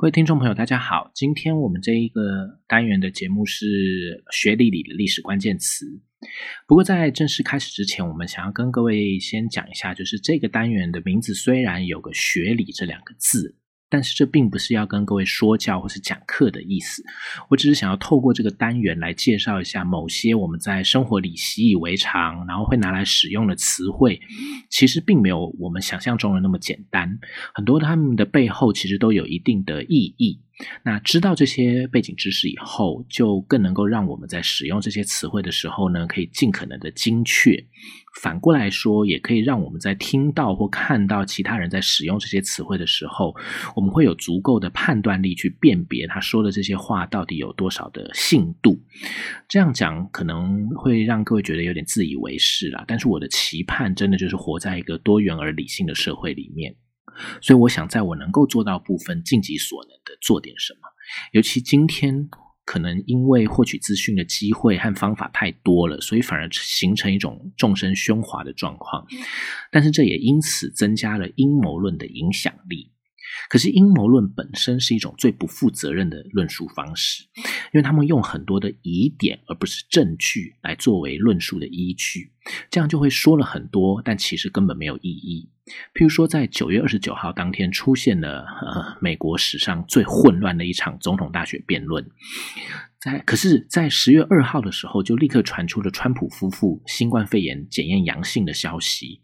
各位听众朋友，大家好。今天我们这一个单元的节目是学理里的历史关键词。不过在正式开始之前，我们想要跟各位先讲一下，就是这个单元的名字虽然有个“学理”这两个字。但是这并不是要跟各位说教或是讲课的意思，我只是想要透过这个单元来介绍一下某些我们在生活里习以为常，然后会拿来使用的词汇，其实并没有我们想象中的那么简单，很多他们的背后其实都有一定的意义。那知道这些背景知识以后，就更能够让我们在使用这些词汇的时候呢，可以尽可能的精确。反过来说，也可以让我们在听到或看到其他人在使用这些词汇的时候，我们会有足够的判断力去辨别他说的这些话到底有多少的信度。这样讲可能会让各位觉得有点自以为是啦，但是我的期盼真的就是活在一个多元而理性的社会里面。所以，我想在我能够做到部分，尽己所能的做点什么。尤其今天，可能因为获取资讯的机会和方法太多了，所以反而形成一种众生喧哗的状况。但是，这也因此增加了阴谋论的影响力。可是，阴谋论本身是一种最不负责任的论述方式，因为他们用很多的疑点而不是证据来作为论述的依据，这样就会说了很多，但其实根本没有意义。譬如说，在九月二十九号当天出现了呃美国史上最混乱的一场总统大选辩论。在可是，在十月二号的时候，就立刻传出了川普夫妇新冠肺炎检验阳性的消息。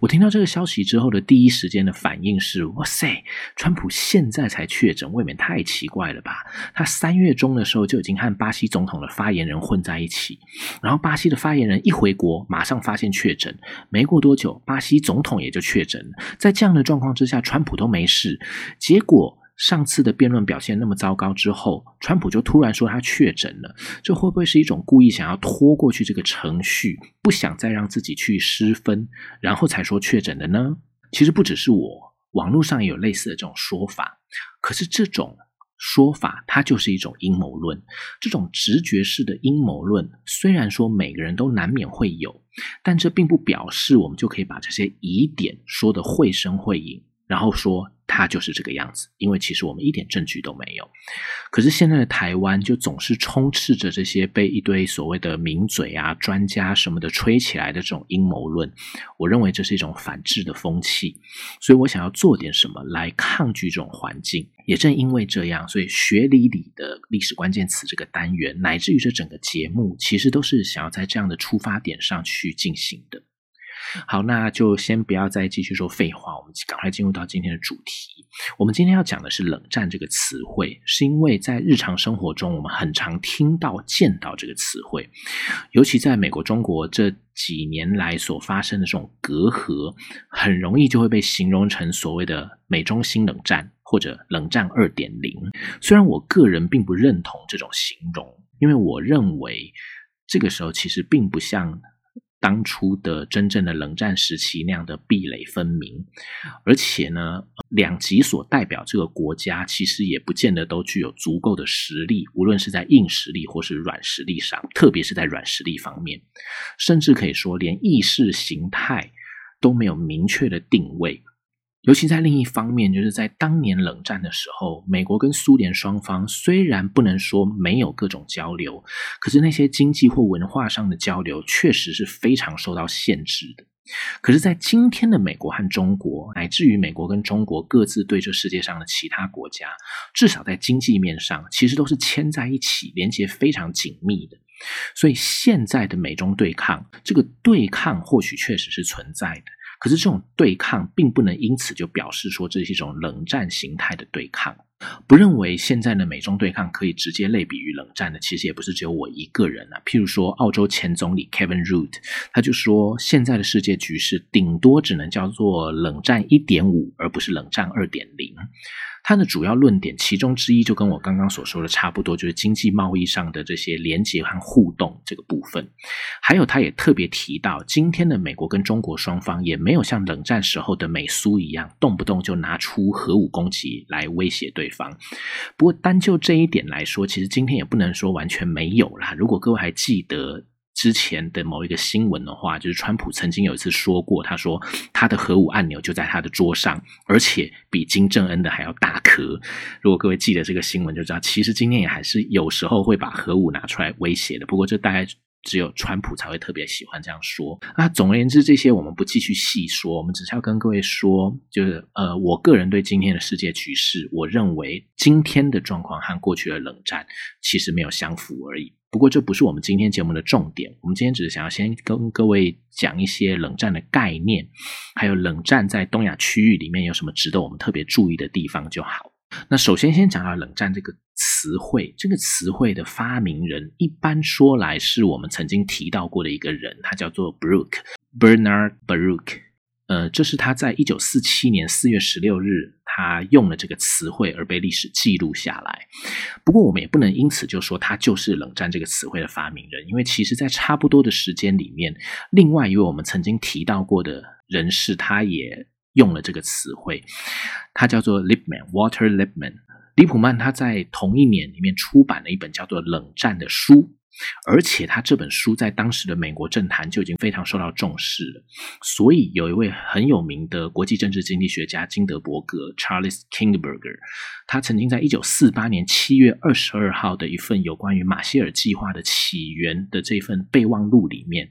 我听到这个消息之后的第一时间的反应是：哇塞，川普现在才确诊，未免太奇怪了吧？他三月中的时候就已经和巴西总统的发言人混在一起，然后巴西的发言人一回国，马上发现确诊，没过多久，巴西总统也就确诊。在这样的状况之下，川普都没事，结果。上次的辩论表现那么糟糕之后，川普就突然说他确诊了，这会不会是一种故意想要拖过去这个程序，不想再让自己去失分，然后才说确诊的呢？其实不只是我，网络上也有类似的这种说法。可是这种说法，它就是一种阴谋论。这种直觉式的阴谋论，虽然说每个人都难免会有，但这并不表示我们就可以把这些疑点说得绘声绘影。然后说他就是这个样子，因为其实我们一点证据都没有。可是现在的台湾就总是充斥着这些被一堆所谓的名嘴啊、专家什么的吹起来的这种阴谋论。我认为这是一种反制的风气，所以我想要做点什么来抗拒这种环境。也正因为这样，所以学理里的历史关键词这个单元，乃至于这整个节目，其实都是想要在这样的出发点上去进行的。好，那就先不要再继续说废话，我们赶快进入到今天的主题。我们今天要讲的是“冷战”这个词汇，是因为在日常生活中，我们很常听到、见到这个词汇，尤其在美国、中国这几年来所发生的这种隔阂，很容易就会被形容成所谓的“美中新冷战”或者“冷战二点零”。虽然我个人并不认同这种形容，因为我认为这个时候其实并不像。当初的真正的冷战时期那样的壁垒分明，而且呢，两极所代表这个国家其实也不见得都具有足够的实力，无论是在硬实力或是软实力上，特别是在软实力方面，甚至可以说连意识形态都没有明确的定位。尤其在另一方面，就是在当年冷战的时候，美国跟苏联双方虽然不能说没有各种交流，可是那些经济或文化上的交流确实是非常受到限制的。可是，在今天的美国和中国，乃至于美国跟中国各自对这世界上的其他国家，至少在经济面上，其实都是牵在一起，连接非常紧密的。所以，现在的美中对抗，这个对抗或许确实是存在的。可是这种对抗并不能因此就表示说这是一种冷战形态的对抗。不认为现在的美中对抗可以直接类比于冷战的，其实也不是只有我一个人啊。譬如说，澳洲前总理 Kevin Rudd，他就说，现在的世界局势顶多只能叫做冷战一点五，而不是冷战二点零。他的主要论点，其中之一就跟我刚刚所说的差不多，就是经济贸易上的这些连结和互动这个部分。还有，他也特别提到，今天的美国跟中国双方也没有像冷战时候的美苏一样，动不动就拿出核武攻击来威胁对方。不过，单就这一点来说，其实今天也不能说完全没有啦。如果各位还记得。之前的某一个新闻的话，就是川普曾经有一次说过，他说他的核武按钮就在他的桌上，而且比金正恩的还要大颗。如果各位记得这个新闻，就知道其实今天也还是有时候会把核武拿出来威胁的。不过这大概。只有川普才会特别喜欢这样说。那总而言之，这些我们不继续细说，我们只是要跟各位说，就是呃，我个人对今天的世界局势，我认为今天的状况和过去的冷战其实没有相符而已。不过这不是我们今天节目的重点，我们今天只是想要先跟各位讲一些冷战的概念，还有冷战在东亚区域里面有什么值得我们特别注意的地方就好。那首先先讲到冷战这个词汇，这个词汇的发明人，一般说来是我们曾经提到过的一个人，他叫做 Brook Bernard Baruch。呃，这是他在一九四七年四月十六日，他用了这个词汇而被历史记录下来。不过，我们也不能因此就说他就是冷战这个词汇的发明人，因为其实在差不多的时间里面，另外一位我们曾经提到过的人士，他也。用了这个词汇，他叫做 Lipman Water Lipman。李普曼他在同一年里面出版了一本叫做《冷战》的书，而且他这本书在当时的美国政坛就已经非常受到重视了。所以有一位很有名的国际政治经济学家金德伯格 （Charles Kindberger），他曾经在一九四八年七月二十二号的一份有关于马歇尔计划的起源的这份备忘录里面，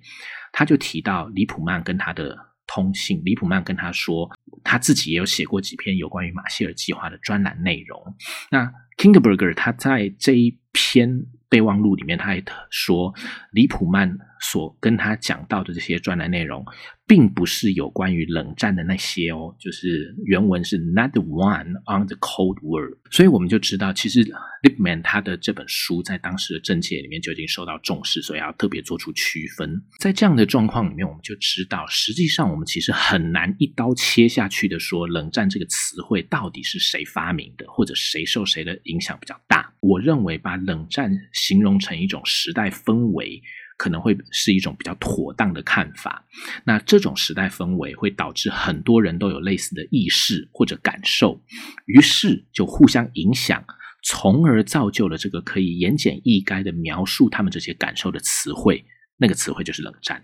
他就提到李普曼跟他的。通信，李普曼跟他说，他自己也有写过几篇有关于马歇尔计划的专栏内容。那 Kindberger 他在这一篇备忘录里面，他还说，李普曼所跟他讲到的这些专栏内容。并不是有关于冷战的那些哦，就是原文是 not one on the Cold War，所以我们就知道，其实 Lipman 他的这本书在当时的政界里面就已经受到重视，所以要特别做出区分。在这样的状况里面，我们就知道，实际上我们其实很难一刀切下去的说，冷战这个词汇到底是谁发明的，或者谁受谁的影响比较大。我认为把冷战形容成一种时代氛围。可能会是一种比较妥当的看法。那这种时代氛围会导致很多人都有类似的意识或者感受，于是就互相影响，从而造就了这个可以言简意赅的描述他们这些感受的词汇。那个词汇就是冷战。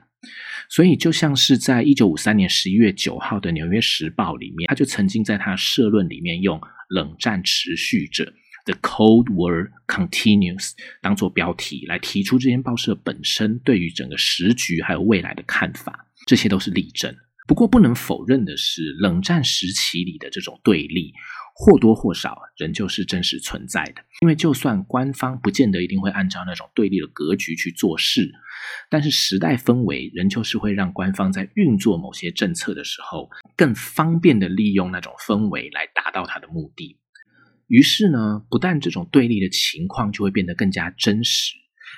所以，就像是在一九五三年十一月九号的《纽约时报》里面，他就曾经在他社论里面用“冷战持续着”。The Cold War continues，当做标题来提出这间报社本身对于整个时局还有未来的看法，这些都是例证。不过不能否认的是，冷战时期里的这种对立或多或少仍旧是真实存在的。因为就算官方不见得一定会按照那种对立的格局去做事，但是时代氛围仍旧是会让官方在运作某些政策的时候，更方便的利用那种氛围来达到它的目的。于是呢，不但这种对立的情况就会变得更加真实，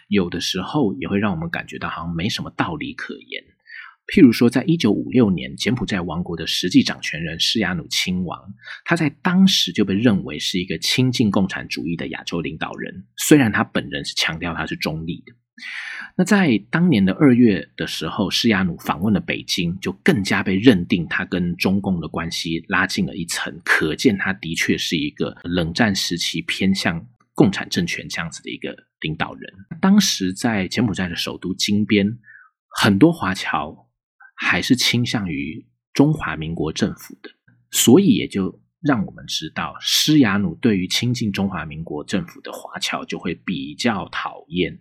有的时候也会让我们感觉到好像没什么道理可言。譬如说，在一九五六年，柬埔寨王国的实际掌权人施亚努亲王，他在当时就被认为是一个亲近共产主义的亚洲领导人，虽然他本人是强调他是中立的。那在当年的二月的时候，施亚努访问了北京，就更加被认定他跟中共的关系拉近了一层，可见他的确是一个冷战时期偏向共产政权这样子的一个领导人。当时在柬埔寨的首都金边，很多华侨还是倾向于中华民国政府的，所以也就让我们知道，施亚努对于亲近中华民国政府的华侨就会比较讨厌。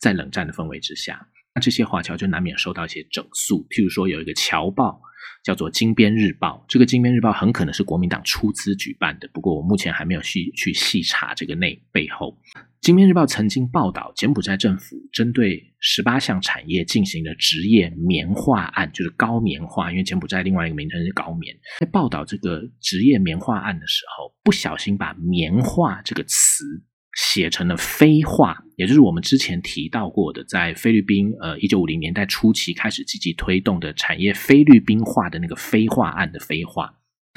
在冷战的氛围之下，那这些华侨就难免受到一些整肃。譬如说，有一个侨报叫做《金边日报》，这个《金边日报》很可能是国民党出资举办的，不过我目前还没有去去细查这个内背后。《金边日报》曾经报道柬埔寨政府针对十八项产业进行的职业棉化案，就是高棉化，因为柬埔寨另外一个名称是高棉。在报道这个职业棉化案的时候，不小心把“棉化”这个词。写成了非化，也就是我们之前提到过的，在菲律宾呃一九五零年代初期开始积极推动的产业菲律宾化的那个非化案的非化，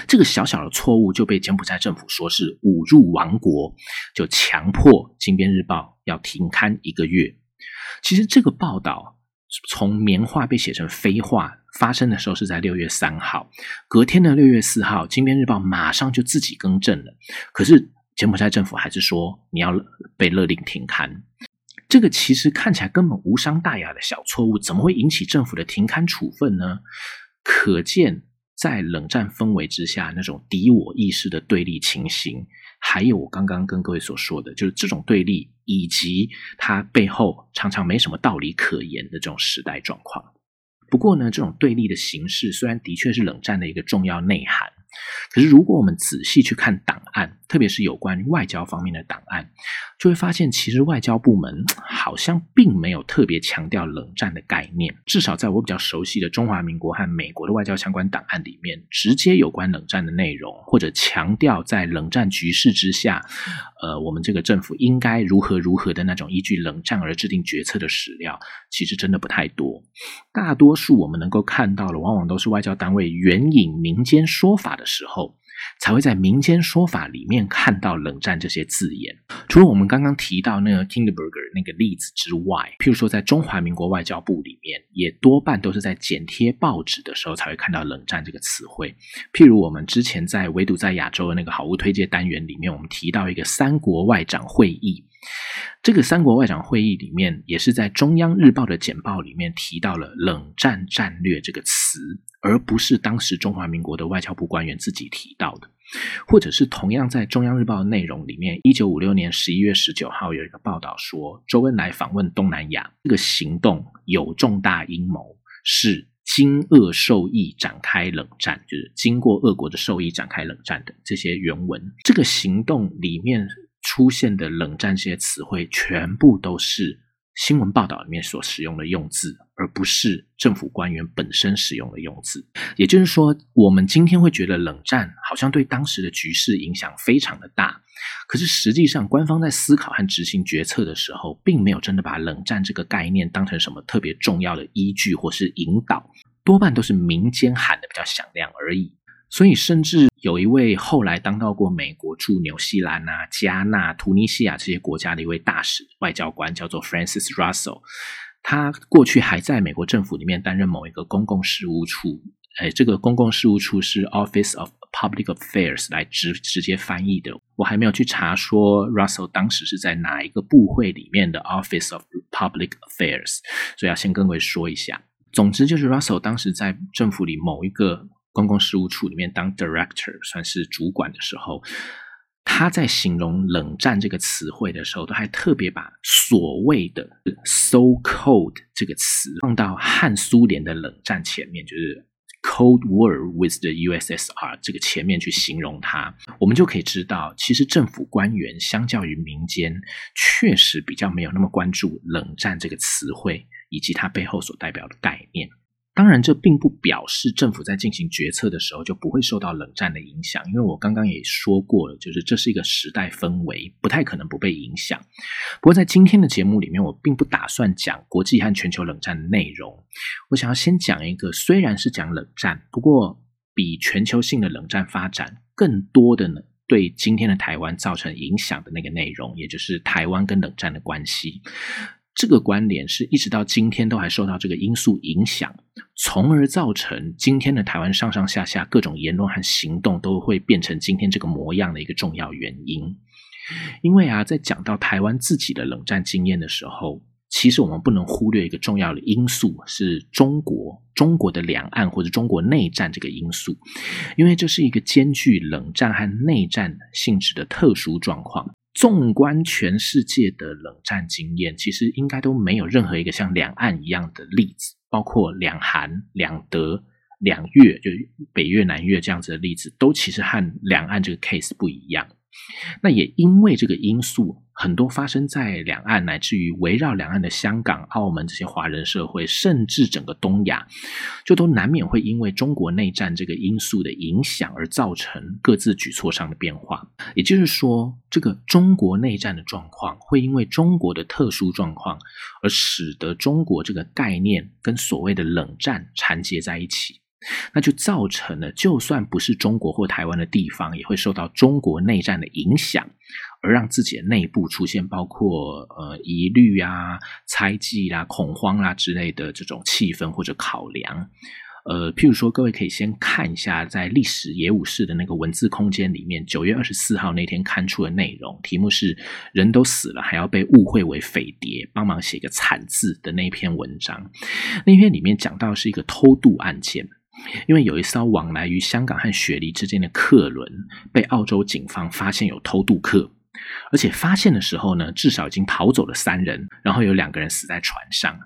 这个小小的错误就被柬埔寨政府说是侮辱亡国，就强迫《金边日报》要停刊一个月。其实这个报道从棉化被写成非化发生的时候是在六月三号，隔天的六月四号，《金边日报》马上就自己更正了，可是。柬埔寨政府还是说你要被勒令停刊。这个其实看起来根本无伤大雅的小错误，怎么会引起政府的停刊处分呢？可见，在冷战氛围之下，那种敌我意识的对立情形，还有我刚刚跟各位所说的，就是这种对立，以及它背后常常没什么道理可言的这种时代状况。不过呢，这种对立的形式虽然的确是冷战的一个重要内涵。可是，如果我们仔细去看档案，特别是有关外交方面的档案，就会发现，其实外交部门好像并没有特别强调冷战的概念。至少在我比较熟悉的中华民国和美国的外交相关档案里面，直接有关冷战的内容，或者强调在冷战局势之下，呃，我们这个政府应该如何如何的那种依据冷战而制定决策的史料，其实真的不太多。大多数我们能够看到的，往往都是外交单位援引民间说法的。的时候，才会在民间说法里面看到冷战这些字眼。除了我们刚刚提到那个 Kinderberger 那个例子之外，譬如说在中华民国外交部里面，也多半都是在剪贴报纸的时候才会看到冷战这个词汇。譬如我们之前在唯独在亚洲的那个好物推荐单元里面，我们提到一个三国外长会议。这个三国外长会议里面，也是在中央日报的简报里面提到了冷战战略这个词。而不是当时中华民国的外交部官员自己提到的，或者是同样在中央日报的内容里面，一九五六年十一月十九号有一个报道说，周恩来访问东南亚这个行动有重大阴谋，是经俄受益展开冷战，就是经过俄国的受益展开冷战的这些原文。这个行动里面出现的冷战这些词汇，全部都是。新闻报道里面所使用的用字，而不是政府官员本身使用的用字。也就是说，我们今天会觉得冷战好像对当时的局势影响非常的大，可是实际上，官方在思考和执行决策的时候，并没有真的把冷战这个概念当成什么特别重要的依据或是引导，多半都是民间喊的比较响亮而已。所以，甚至有一位后来当到过美国驻纽西兰啊、加纳、突尼西亚这些国家的一位大使外交官，叫做 Francis Russell。他过去还在美国政府里面担任某一个公共事务处，哎，这个公共事务处是 Office of Public Affairs 来直直接翻译的。我还没有去查说 Russell 当时是在哪一个部会里面的 Office of Public Affairs，所以要先跟各位说一下。总之，就是 Russell 当时在政府里某一个。公共事务处里面当 director 算是主管的时候，他在形容冷战这个词汇的时候，都还特别把所谓的 so cold 这个词放到汉苏联的冷战前面，就是 Cold War with the USSR 这个前面去形容它，我们就可以知道，其实政府官员相较于民间，确实比较没有那么关注冷战这个词汇以及它背后所代表的概念。当然，这并不表示政府在进行决策的时候就不会受到冷战的影响，因为我刚刚也说过了，就是这是一个时代氛围，不太可能不被影响。不过，在今天的节目里面，我并不打算讲国际和全球冷战的内容，我想要先讲一个虽然是讲冷战，不过比全球性的冷战发展更多的呢，对今天的台湾造成影响的那个内容，也就是台湾跟冷战的关系。这个关联是一直到今天都还受到这个因素影响，从而造成今天的台湾上上下下各种言论和行动都会变成今天这个模样的一个重要原因。因为啊，在讲到台湾自己的冷战经验的时候，其实我们不能忽略一个重要的因素，是中国中国的两岸或者中国内战这个因素，因为这是一个兼具冷战和内战性质的特殊状况。纵观全世界的冷战经验，其实应该都没有任何一个像两岸一样的例子，包括两韩、两德、两越，就北越、南越这样子的例子，都其实和两岸这个 case 不一样。那也因为这个因素，很多发生在两岸，乃至于围绕两岸的香港、澳门这些华人社会，甚至整个东亚，就都难免会因为中国内战这个因素的影响而造成各自举措上的变化。也就是说，这个中国内战的状况，会因为中国的特殊状况，而使得中国这个概念跟所谓的冷战缠结在一起。那就造成了，就算不是中国或台湾的地方，也会受到中国内战的影响，而让自己的内部出现包括呃疑虑啊、猜忌啦、恐慌啦之类的这种气氛或者考量，呃，譬如说，各位可以先看一下在历史野武士的那个文字空间里面，九月二十四号那天刊出的内容，题目是“人都死了，还要被误会为匪谍，帮忙写个惨字”的那篇文章。那篇里面讲到是一个偷渡案件，因为有一艘往来于香港和雪梨之间的客轮被澳洲警方发现有偷渡客，而且发现的时候呢，至少已经逃走了三人，然后有两个人死在船上。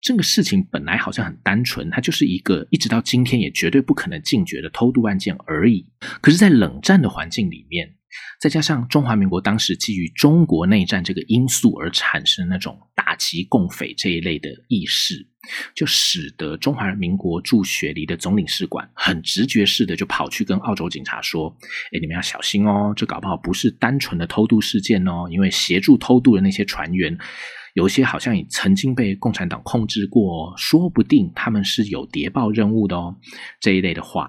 这个事情本来好像很单纯，它就是一个一直到今天也绝对不可能禁绝的偷渡案件而已。可是，在冷战的环境里面，再加上中华民国当时基于中国内战这个因素而产生那种打击共匪这一类的意识，就使得中华民国驻雪梨的总领事馆很直觉式的就跑去跟澳洲警察说：“哎，你们要小心哦，这搞不好不是单纯的偷渡事件哦，因为协助偷渡的那些船员。”有些好像也曾经被共产党控制过，说不定他们是有谍报任务的哦。这一类的话，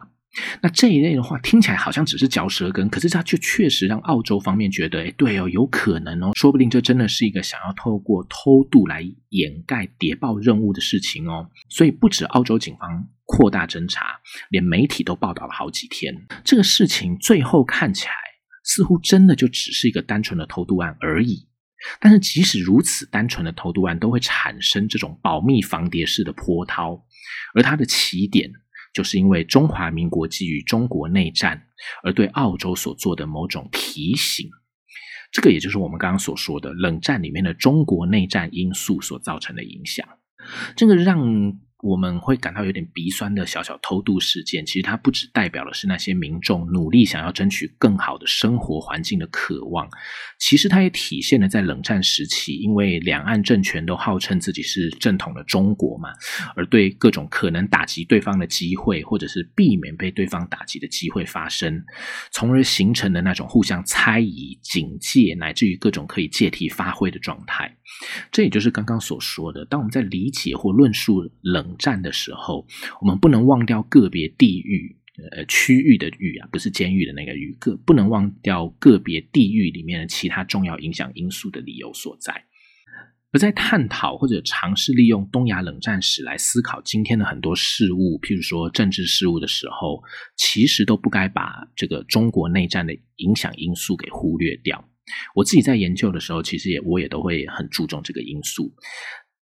那这一类的话听起来好像只是嚼舌根，可是它却确实让澳洲方面觉得，哎，对哦，有可能哦，说不定这真的是一个想要透过偷渡来掩盖谍报任务的事情哦。所以不止澳洲警方扩大侦查，连媒体都报道了好几天。这个事情最后看起来似乎真的就只是一个单纯的偷渡案而已。但是，即使如此单纯的偷渡案，都会产生这种保密防谍式的波涛，而它的起点，就是因为中华民国基于中国内战而对澳洲所做的某种提醒。这个也就是我们刚刚所说的冷战里面的中国内战因素所造成的影响。这个让。我们会感到有点鼻酸的小小偷渡事件，其实它不只代表的是那些民众努力想要争取更好的生活环境的渴望，其实它也体现了在冷战时期，因为两岸政权都号称自己是正统的中国嘛，而对各种可能打击对方的机会，或者是避免被对方打击的机会发生，从而形成的那种互相猜疑、警戒，乃至于各种可以借题发挥的状态。这也就是刚刚所说的，当我们在理解或论述冷战的时候，我们不能忘掉个别地域、呃区域的域啊，不是监狱的那个域，个不能忘掉个别地域里面的其他重要影响因素的理由所在。而在探讨或者尝试利用东亚冷战史来思考今天的很多事物，譬如说政治事务的时候，其实都不该把这个中国内战的影响因素给忽略掉。我自己在研究的时候，其实也我也都会很注重这个因素。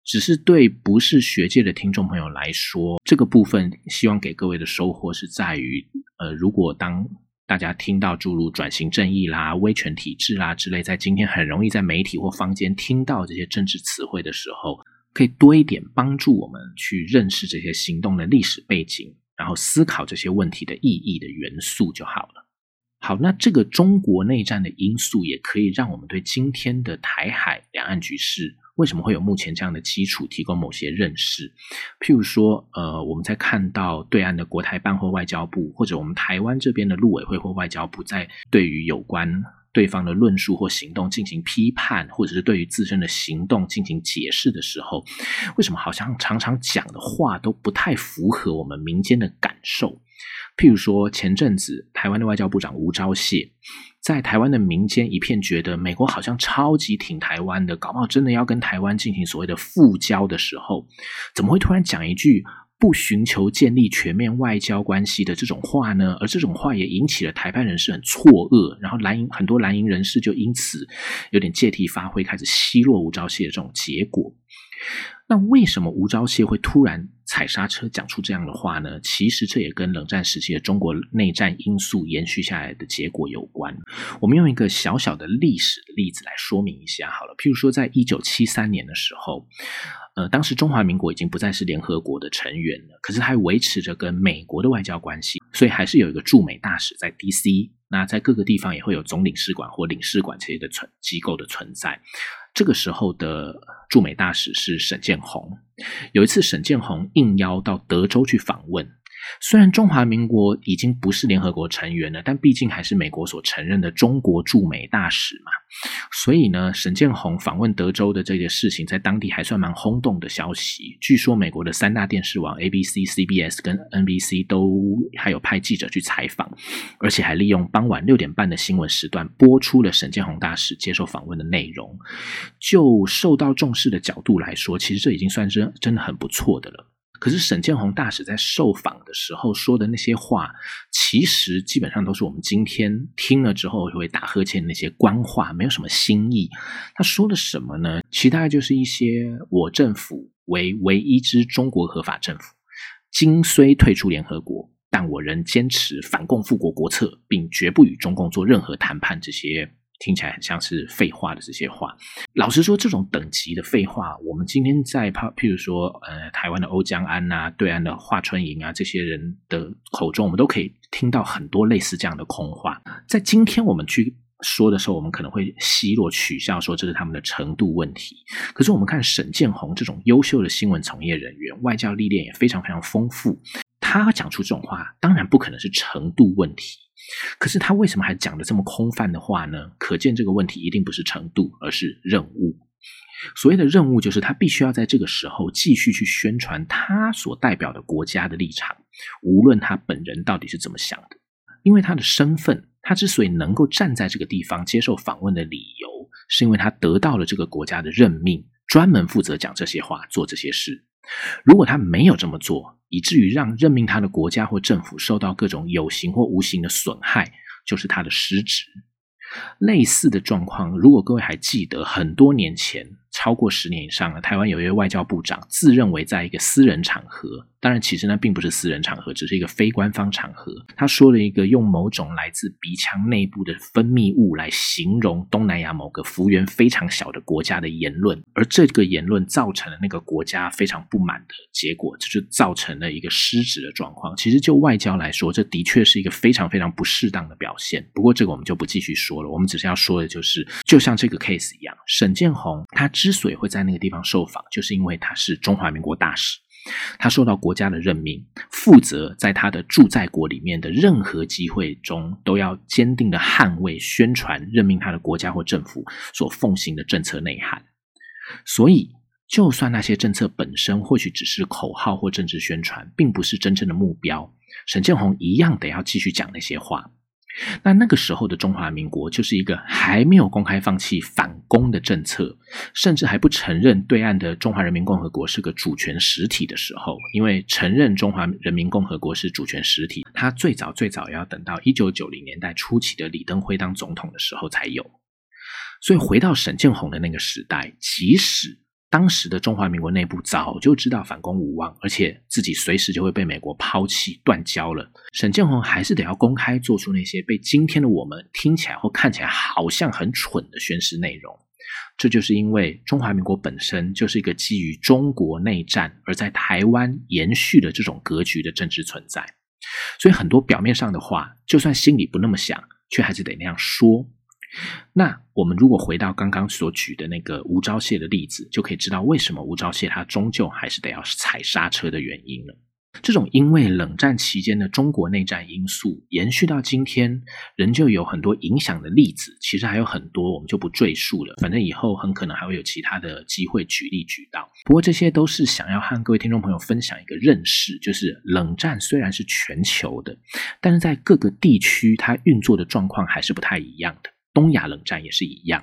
只是对不是学界的听众朋友来说，这个部分希望给各位的收获是在于，呃，如果当大家听到诸如转型正义啦、威权体制啦之类，在今天很容易在媒体或坊间听到这些政治词汇的时候，可以多一点帮助我们去认识这些行动的历史背景，然后思考这些问题的意义的元素就好了。好，那这个中国内战的因素也可以让我们对今天的台海两岸局势为什么会有目前这样的基础提供某些认识。譬如说，呃，我们在看到对岸的国台办或外交部，或者我们台湾这边的陆委会或外交部，在对于有关对方的论述或行动进行批判，或者是对于自身的行动进行解释的时候，为什么好像常常讲的话都不太符合我们民间的感受？譬如说，前阵子台湾的外交部长吴钊燮，在台湾的民间一片觉得美国好像超级挺台湾的，搞不好真的要跟台湾进行所谓的复交的时候，怎么会突然讲一句不寻求建立全面外交关系的这种话呢？而这种话也引起了台派人士很错愕，然后蓝营很多蓝营人士就因此有点借题发挥，开始奚落吴钊燮的这种结果。那为什么吴钊燮会突然踩刹车讲出这样的话呢？其实这也跟冷战时期的中国内战因素延续下来的结果有关。我们用一个小小的历史的例子来说明一下好了。譬如说，在一九七三年的时候，呃，当时中华民国已经不再是联合国的成员了，可是还维持着跟美国的外交关系，所以还是有一个驻美大使在 D.C。那在各个地方也会有总领事馆或领事馆这些的存机构的存在。这个时候的驻美大使是沈建宏。有一次，沈建宏应邀到德州去访问。虽然中华民国已经不是联合国成员了，但毕竟还是美国所承认的中国驻美大使嘛。所以呢，沈建宏访问德州的这个事情，在当地还算蛮轰动的消息。据说美国的三大电视网 ABC、CBS 跟 NBC 都还有派记者去采访，而且还利用傍晚六点半的新闻时段播出了沈建宏大使接受访问的内容。就受到重视的角度来说，其实这已经算是真的很不错的了。可是沈建宏大使在受访的时候说的那些话，其实基本上都是我们今天听了之后会打呵欠那些官话，没有什么新意。他说了什么呢？其他就是一些我政府为唯一之中国合法政府，今虽退出联合国，但我仍坚持反共复国国策，并绝不与中共做任何谈判。这些。听起来很像是废话的这些话，老实说，这种等级的废话，我们今天在譬譬如说，呃，台湾的欧江安呐，对岸的华春莹啊，这些人的口中，我们都可以听到很多类似这样的空话。在今天我们去说的时候，我们可能会奚落取笑说这是他们的程度问题。可是我们看沈建宏这种优秀的新闻从业人员，外交历练也非常非常丰富，他讲出这种话，当然不可能是程度问题。可是他为什么还讲的这么空泛的话呢？可见这个问题一定不是程度，而是任务。所谓的任务，就是他必须要在这个时候继续去宣传他所代表的国家的立场，无论他本人到底是怎么想的。因为他的身份，他之所以能够站在这个地方接受访问的理由，是因为他得到了这个国家的任命，专门负责讲这些话、做这些事。如果他没有这么做，以至于让任命他的国家或政府受到各种有形或无形的损害，就是他的失职。类似的状况，如果各位还记得，很多年前。超过十年以上了，台湾有一位外交部长自认为在一个私人场合，当然其实呢并不是私人场合，只是一个非官方场合。他说了一个用某种来自鼻腔内部的分泌物来形容东南亚某个幅员非常小的国家的言论，而这个言论造成了那个国家非常不满的结果，这就造成了一个失职的状况。其实就外交来说，这的确是一个非常非常不适当的表现。不过这个我们就不继续说了，我们只是要说的就是，就像这个 case 一样，沈建宏他。之所以会在那个地方受访，就是因为他是中华民国大使，他受到国家的任命，负责在他的驻在国里面的任何机会中，都要坚定的捍卫、宣传任命他的国家或政府所奉行的政策内涵。所以，就算那些政策本身或许只是口号或政治宣传，并不是真正的目标，沈建宏一样得要继续讲那些话。那那个时候的中华民国就是一个还没有公开放弃反攻的政策，甚至还不承认对岸的中华人民共和国是个主权实体的时候。因为承认中华人民共和国是主权实体，它最早最早要等到一九九零年代初期的李登辉当总统的时候才有。所以回到沈建宏的那个时代，即使。当时的中华民国内部早就知道反攻无望，而且自己随时就会被美国抛弃断交了。沈建宏还是得要公开做出那些被今天的我们听起来或看起来好像很蠢的宣誓内容。这就是因为中华民国本身就是一个基于中国内战而在台湾延续的这种格局的政治存在，所以很多表面上的话，就算心里不那么想，却还是得那样说。那我们如果回到刚刚所举的那个吴钊燮的例子，就可以知道为什么吴钊燮他终究还是得要踩刹车的原因了。这种因为冷战期间的中国内战因素延续到今天，仍旧有很多影响的例子，其实还有很多，我们就不赘述了。反正以后很可能还会有其他的机会举例举到。不过这些都是想要和各位听众朋友分享一个认识，就是冷战虽然是全球的，但是在各个地区它运作的状况还是不太一样的。东亚冷战也是一样。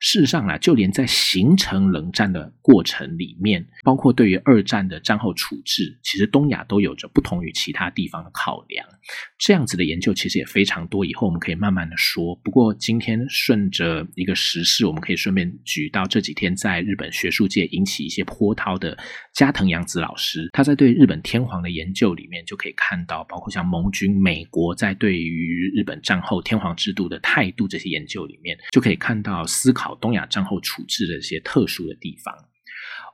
事实上啊，就连在形成冷战的过程里面，包括对于二战的战后处置，其实东亚都有着不同于其他地方的考量。这样子的研究其实也非常多，以后我们可以慢慢的说。不过今天顺着一个时事，我们可以顺便举到这几天在日本学术界引起一些波涛的加藤洋子老师，他在对日本天皇的研究里面就可以看到，包括像盟军、美国在对于日本战后天皇制度的态度这些研究里面，就可以看到思考。东亚战后处置的一些特殊的地方，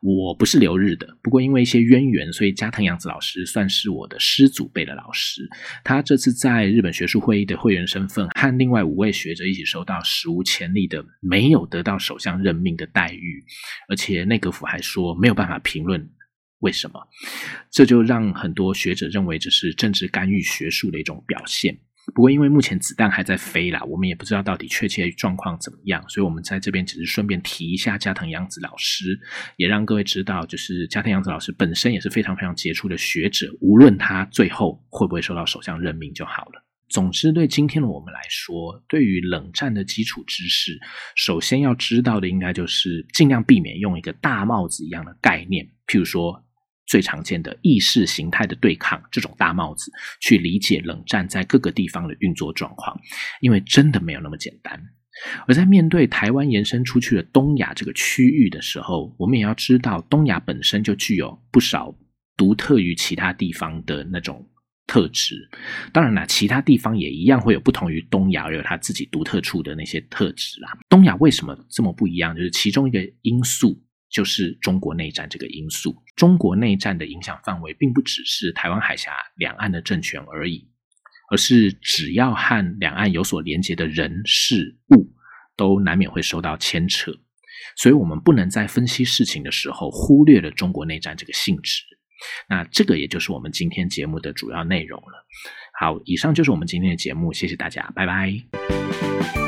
我不是留日的，不过因为一些渊源，所以加藤洋子老师算是我的师祖辈的老师。他这次在日本学术会议的会员身份，和另外五位学者一起收到史无前例的没有得到首相任命的待遇，而且内阁府还说没有办法评论为什么，这就让很多学者认为这是政治干预学术的一种表现。不过，因为目前子弹还在飞啦，我们也不知道到底确切状况怎么样，所以我们在这边只是顺便提一下加藤洋子老师，也让各位知道，就是加藤洋子老师本身也是非常非常杰出的学者，无论他最后会不会受到首相任命就好了。总之，对今天的我们来说，对于冷战的基础知识，首先要知道的应该就是尽量避免用一个大帽子一样的概念，譬如说。最常见的意识形态的对抗这种大帽子去理解冷战在各个地方的运作状况，因为真的没有那么简单。而在面对台湾延伸出去的东亚这个区域的时候，我们也要知道，东亚本身就具有不少独特于其他地方的那种特质。当然啦，其他地方也一样会有不同于东亚而有它自己独特处的那些特质啦。东亚为什么这么不一样？就是其中一个因素就是中国内战这个因素。中国内战的影响范围并不只是台湾海峡两岸的政权而已。而是只要和两岸有所连接的人事物，都难免会受到牵扯，所以我们不能在分析事情的时候忽略了中国内战这个性质。那这个也就是我们今天节目的主要内容了。好，以上就是我们今天的节目，谢谢大家，拜拜。